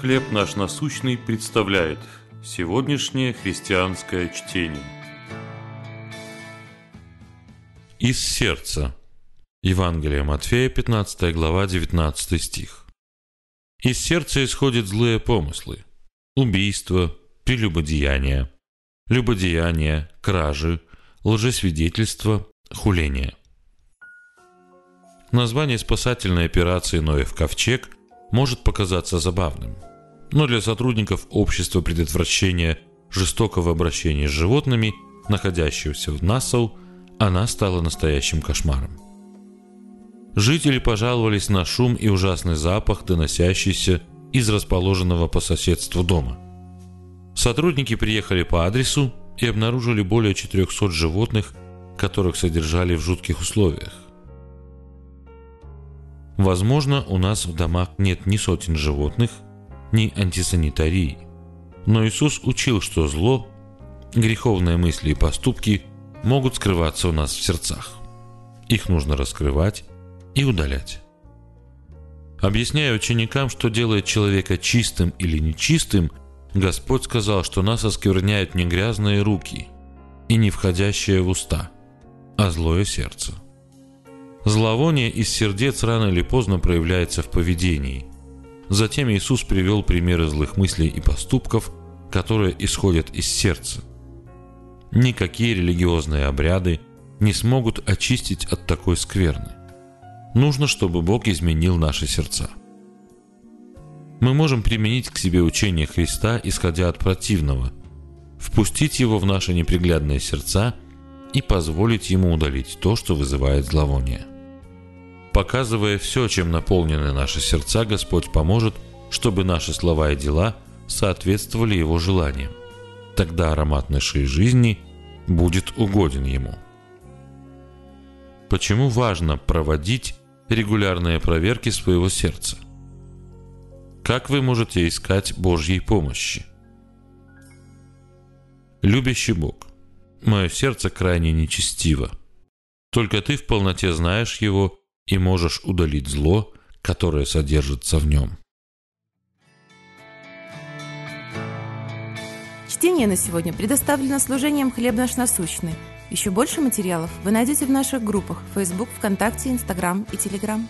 «Хлеб наш насущный» представляет сегодняшнее христианское чтение. Из сердца. Евангелие Матфея, 15 глава, 19 стих. Из сердца исходят злые помыслы, убийство, прелюбодеяние, любодеяние, кражи, лжесвидетельство, хуление. Название спасательной операции «Ноев ковчег» может показаться забавным – но для сотрудников общества предотвращения жестокого обращения с животными, находящегося в Нассау, она стала настоящим кошмаром. Жители пожаловались на шум и ужасный запах, доносящийся из расположенного по соседству дома. Сотрудники приехали по адресу и обнаружили более 400 животных, которых содержали в жутких условиях. Возможно, у нас в домах нет ни сотен животных, ни антисанитарии. Но Иисус учил, что зло, греховные мысли и поступки могут скрываться у нас в сердцах. Их нужно раскрывать и удалять. Объясняя ученикам, что делает человека чистым или нечистым, Господь сказал, что нас оскверняют не грязные руки и не входящее в уста, а злое сердце. Зловоние из сердец рано или поздно проявляется в поведении – Затем Иисус привел примеры злых мыслей и поступков, которые исходят из сердца. Никакие религиозные обряды не смогут очистить от такой скверны. Нужно, чтобы Бог изменил наши сердца. Мы можем применить к себе учение Христа, исходя от противного, впустить его в наши неприглядные сердца и позволить ему удалить то, что вызывает зловоние. Показывая все, чем наполнены наши сердца, Господь поможет, чтобы наши слова и дела соответствовали Его желаниям. Тогда аромат нашей жизни будет угоден Ему. Почему важно проводить регулярные проверки своего сердца? Как вы можете искать Божьей помощи? Любящий Бог, мое сердце крайне нечестиво. Только Ты в полноте знаешь его и можешь удалить зло, которое содержится в нем. Чтение на сегодня предоставлено служением «Хлеб наш насущный». Еще больше материалов вы найдете в наших группах Facebook, ВКонтакте, Инстаграм и Телеграм.